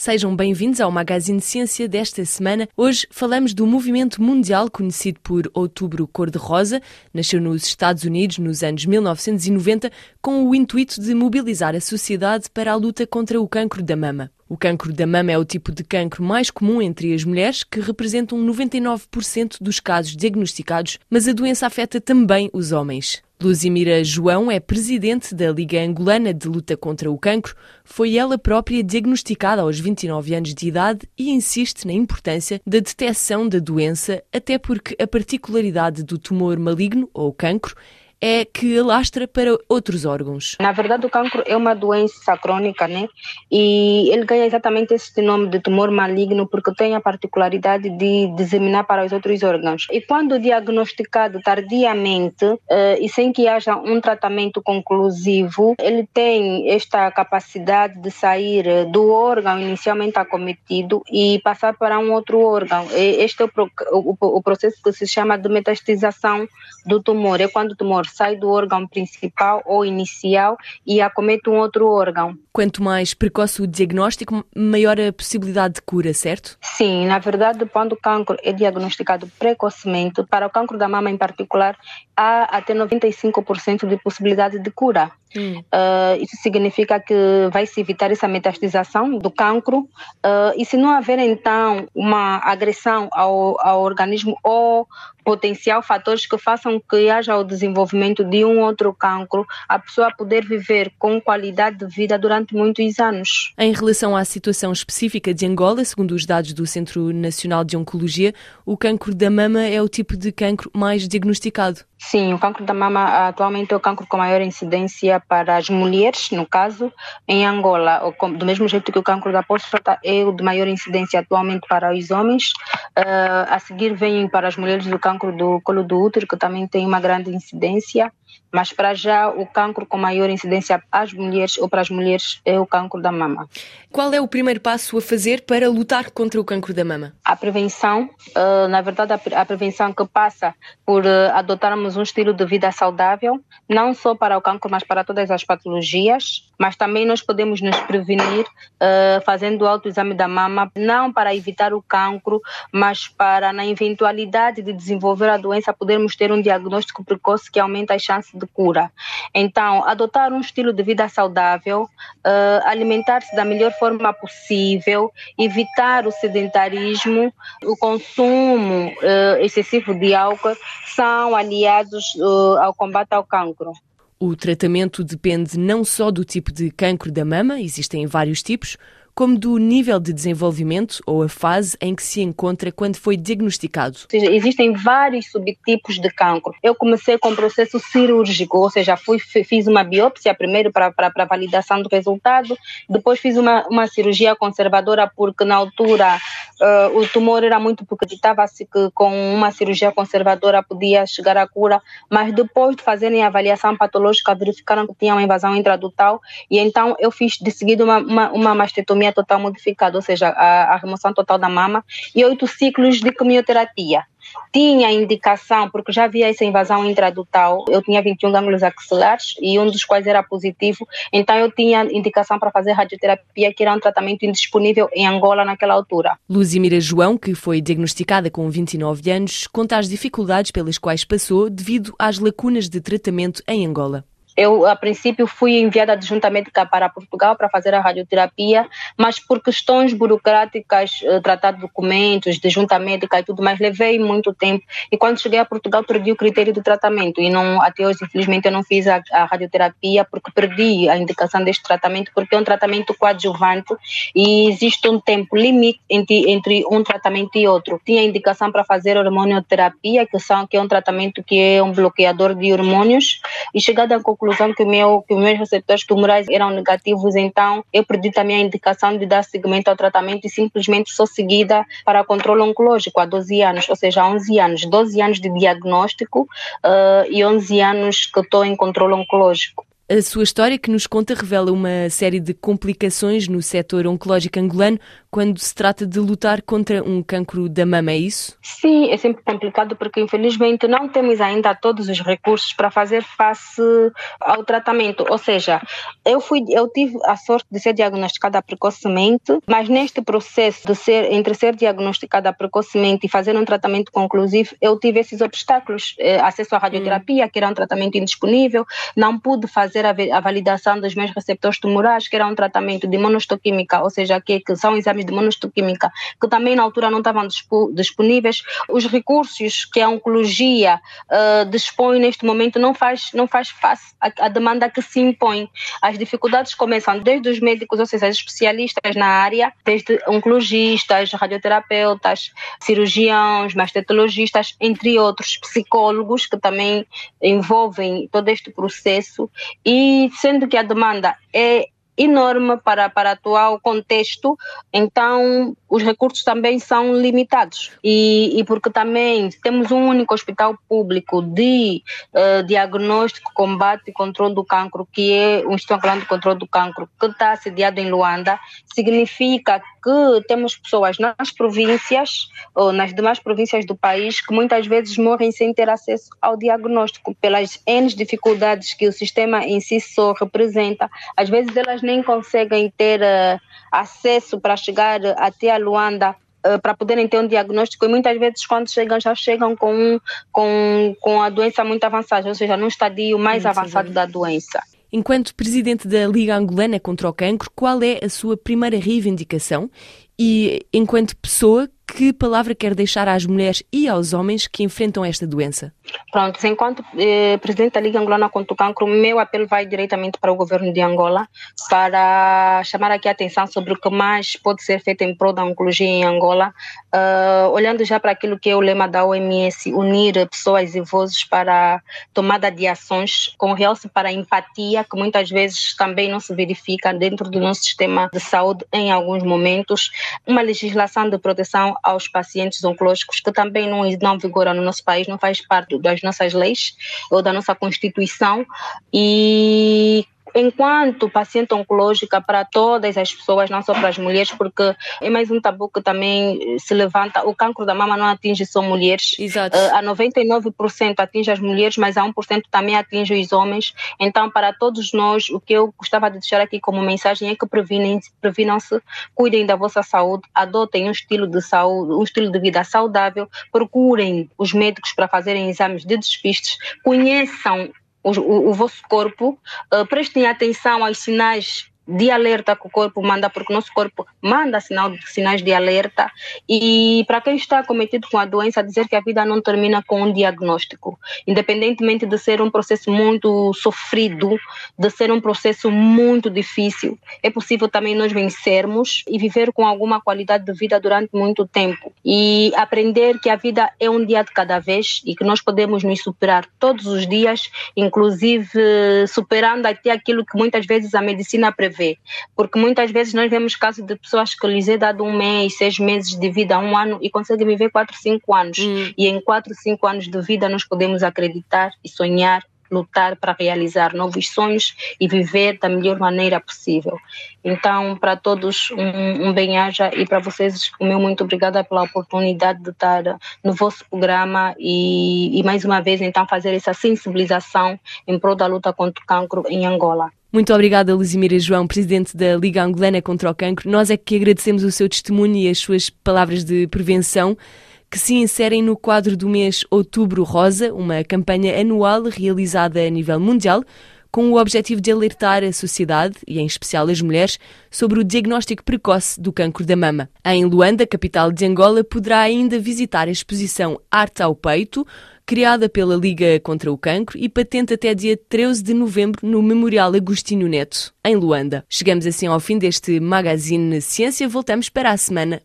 Sejam bem-vindos ao Magazine Ciência desta semana. Hoje falamos do movimento mundial conhecido por Outubro Cor-de-Rosa. Nasceu nos Estados Unidos nos anos 1990 com o intuito de mobilizar a sociedade para a luta contra o cancro da mama. O cancro da mama é o tipo de cancro mais comum entre as mulheres, que representam 99% dos casos diagnosticados, mas a doença afeta também os homens. Luzimira João é presidente da Liga Angolana de Luta contra o Cancro. Foi ela própria diagnosticada aos 29 anos de idade e insiste na importância da detecção da doença, até porque a particularidade do tumor maligno ou cancro é que alastra para outros órgãos. Na verdade, o cancro é uma doença crônica, né? E ele ganha exatamente esse nome de tumor maligno porque tem a particularidade de disseminar para os outros órgãos. E quando diagnosticado tardiamente uh, e sem que haja um tratamento conclusivo, ele tem esta capacidade de sair do órgão inicialmente acometido e passar para um outro órgão. Este é o, o, o processo que se chama de metastização do tumor. É quando o tumor sai do órgão principal ou inicial e acomete um outro órgão. Quanto mais precoce o diagnóstico, maior a possibilidade de cura, certo? Sim, na verdade, quando o cancro é diagnosticado precocemente, para o cancro da mama em particular, há até 95% de possibilidade de cura. Hum. Uh, isso significa que vai se evitar essa metastização do cancro uh, e se não haver então uma agressão ao, ao organismo ou potencial fatores que façam que haja o desenvolvimento de um outro cancro, a pessoa poder viver com qualidade de vida durante muitos anos. Em relação à situação específica de Angola, segundo os dados do Centro Nacional de Oncologia, o cancro da mama é o tipo de cancro mais diagnosticado. Sim, o cancro da mama atualmente é o cancro com maior incidência para as mulheres, no caso, em Angola. Do mesmo jeito que o cancro da próstata é o de maior incidência atualmente para os homens. Uh, a seguir vem para as mulheres o cancro do colo do útero, que também tem uma grande incidência. Mas para já o cancro com maior incidência às mulheres ou para as mulheres é o cancro da mama. Qual é o primeiro passo a fazer para lutar contra o cancro da mama? A prevenção, uh, na verdade a, prevenção que passa por uh, adotarmos um estilo de vida saudável, não só para o cancro, mas para todas as patologias, mas também nós podemos nos prevenir uh, fazendo o autoexame da mama, não para evitar o cancro, mas para na eventualidade de desenvolver a doença podermos ter um diagnóstico precoce que aumenta as chances de cura. Então, adotar um estilo de vida saudável, uh, alimentar-se da melhor forma possível, evitar o sedentarismo, o consumo uh, excessivo de álcool são aliados uh, ao combate ao cancro. O tratamento depende não só do tipo de cancro da mama, existem vários tipos, como do nível de desenvolvimento ou a fase em que se encontra quando foi diagnosticado. Existem vários subtipos de cancro. Eu comecei com o processo cirúrgico, ou seja, fui, fiz uma biópsia primeiro para, para, para validação do resultado, depois fiz uma, uma cirurgia conservadora porque na altura uh, o tumor era muito porque acreditava-se que com uma cirurgia conservadora podia chegar à cura, mas depois de fazerem a avaliação patológica verificaram que tinha uma invasão intradutal e então eu fiz de seguida uma, uma, uma mastectomia total modificada, ou seja, a, a remoção total da mama, e oito ciclos de quimioterapia tinha indicação, porque já havia essa invasão intradutal, eu tinha 21 gânglios axilares e um dos quais era positivo, então eu tinha indicação para fazer radioterapia, que era um tratamento indisponível em Angola naquela altura. Luzimira João, que foi diagnosticada com 29 anos, conta as dificuldades pelas quais passou devido às lacunas de tratamento em Angola. Eu, a princípio, fui enviada médica para Portugal para fazer a radioterapia, mas por questões burocráticas, eh, tratar de documentos, de junta médica e tudo mais, levei muito tempo. E quando cheguei a Portugal, perdi o critério do tratamento. E não, até hoje, infelizmente, eu não fiz a, a radioterapia porque perdi a indicação deste tratamento, porque é um tratamento coadjuvante e existe um tempo limite entre, entre um tratamento e outro. Tinha indicação para fazer hormonioterapia, que, são, que é um tratamento que é um bloqueador de hormônios, e chegada à conclusão conclusão que, meu, que meus receptores tumorais eram negativos, então eu perdi também a indicação de dar seguimento ao tratamento e simplesmente sou seguida para controle oncológico há 12 anos, ou seja, há 11 anos, 12 anos de diagnóstico uh, e 11 anos que estou em controle oncológico. A sua história que nos conta revela uma série de complicações no setor oncológico angolano quando se trata de lutar contra um cancro da mama, é isso? Sim, é sempre complicado porque infelizmente não temos ainda todos os recursos para fazer face ao tratamento. Ou seja, eu fui, eu tive a sorte de ser diagnosticada precocemente, mas neste processo de ser entre ser diagnosticada precocemente e fazer um tratamento conclusivo, eu tive esses obstáculos, eh, acesso à radioterapia, hum. que era um tratamento indisponível, não pude fazer a, a validação dos meus receptores tumorais, que era um tratamento de monostoquímica, ou seja, que, que são exames de monostoquímica, que também na altura não estavam disponíveis. Os recursos que a oncologia uh, dispõe neste momento não faz, não faz face à, à, demanda que se impõe. As dificuldades começam desde os médicos, ou seja, especialistas na área, desde oncologistas, radioterapeutas, cirurgiões, mastetologistas, entre outros, psicólogos que também envolvem todo este processo e sendo que a demanda é enorme para, para atual contexto, então os recursos também são limitados. E, e porque também temos um único hospital público de uh, diagnóstico, combate e controle do cancro, que é o Instituto de Controle do Cancro, que está sediado em Luanda, significa que temos pessoas nas províncias ou nas demais províncias do país que muitas vezes morrem sem ter acesso ao diagnóstico pelas N dificuldades que o sistema em si só representa. Às vezes elas nem conseguem ter uh, acesso para chegar até a Luanda uh, para poderem ter um diagnóstico e muitas vezes quando chegam já chegam com, com, com a doença muito avançada, ou seja, num estadio mais muito avançado da doença. Enquanto presidente da Liga Angolana contra o Cancro, qual é a sua primeira reivindicação? E enquanto pessoa que palavra quer deixar às mulheres e aos homens que enfrentam esta doença? Pronto, enquanto eh, presidente da Liga Angolana contra o Cancro, meu apelo vai diretamente para o governo de Angola para chamar aqui a atenção sobre o que mais pode ser feito em prol da oncologia em Angola, uh, olhando já para aquilo que é o lema da OMS, unir pessoas e vozes para tomada de ações, com realce para a empatia, que muitas vezes também não se verifica dentro do nosso sistema de saúde em alguns momentos, uma legislação de proteção aos pacientes oncológicos, que também não, não vigora no nosso país, não faz parte das nossas leis ou da nossa Constituição. E enquanto paciente oncológica para todas as pessoas, não só para as mulheres, porque é mais um tabu que também se levanta. O cancro da mama não atinge só mulheres. Exato. Uh, a 99% atinge as mulheres, mas a 1% também atinge os homens. Então, para todos nós, o que eu gostava de deixar aqui como mensagem é que previnam-se, cuidem da vossa saúde, adotem um estilo de saúde, um estilo de vida saudável, procurem os médicos para fazerem exames de despistes, conheçam o, o, vosso corpo, uh, prestem atenção aos sinais de alerta que o corpo manda, porque o nosso corpo manda sinal, sinais de alerta. E para quem está cometido com a doença, dizer que a vida não termina com um diagnóstico. Independentemente de ser um processo muito sofrido, de ser um processo muito difícil, é possível também nós vencermos e viver com alguma qualidade de vida durante muito tempo. E aprender que a vida é um dia de cada vez e que nós podemos nos superar todos os dias, inclusive superando até aquilo que muitas vezes a medicina prevê ver. Porque muitas vezes nós vemos casos de pessoas que lhes é dado um mês, seis meses de vida, um ano e conseguem viver quatro, cinco anos. Hum. E em quatro, cinco anos de vida nós podemos acreditar e sonhar lutar para realizar novos sonhos e viver da melhor maneira possível. Então, para todos, um, um bem-aja e para vocês, o meu muito obrigada pela oportunidade de estar no vosso programa e, e mais uma vez, então, fazer essa sensibilização em prol da luta contra o cancro em Angola. Muito obrigada, Luzimira João, presidente da Liga Angolana contra o Cancro. Nós é que agradecemos o seu testemunho e as suas palavras de prevenção que se inserem no quadro do mês Outubro Rosa, uma campanha anual realizada a nível mundial com o objetivo de alertar a sociedade, e em especial as mulheres, sobre o diagnóstico precoce do cancro da mama. Em Luanda, capital de Angola, poderá ainda visitar a exposição Arte ao Peito, criada pela Liga contra o Cancro e patente até dia 13 de novembro no Memorial Agostinho Neto, em Luanda. Chegamos assim ao fim deste Magazine Ciência. Voltamos para a semana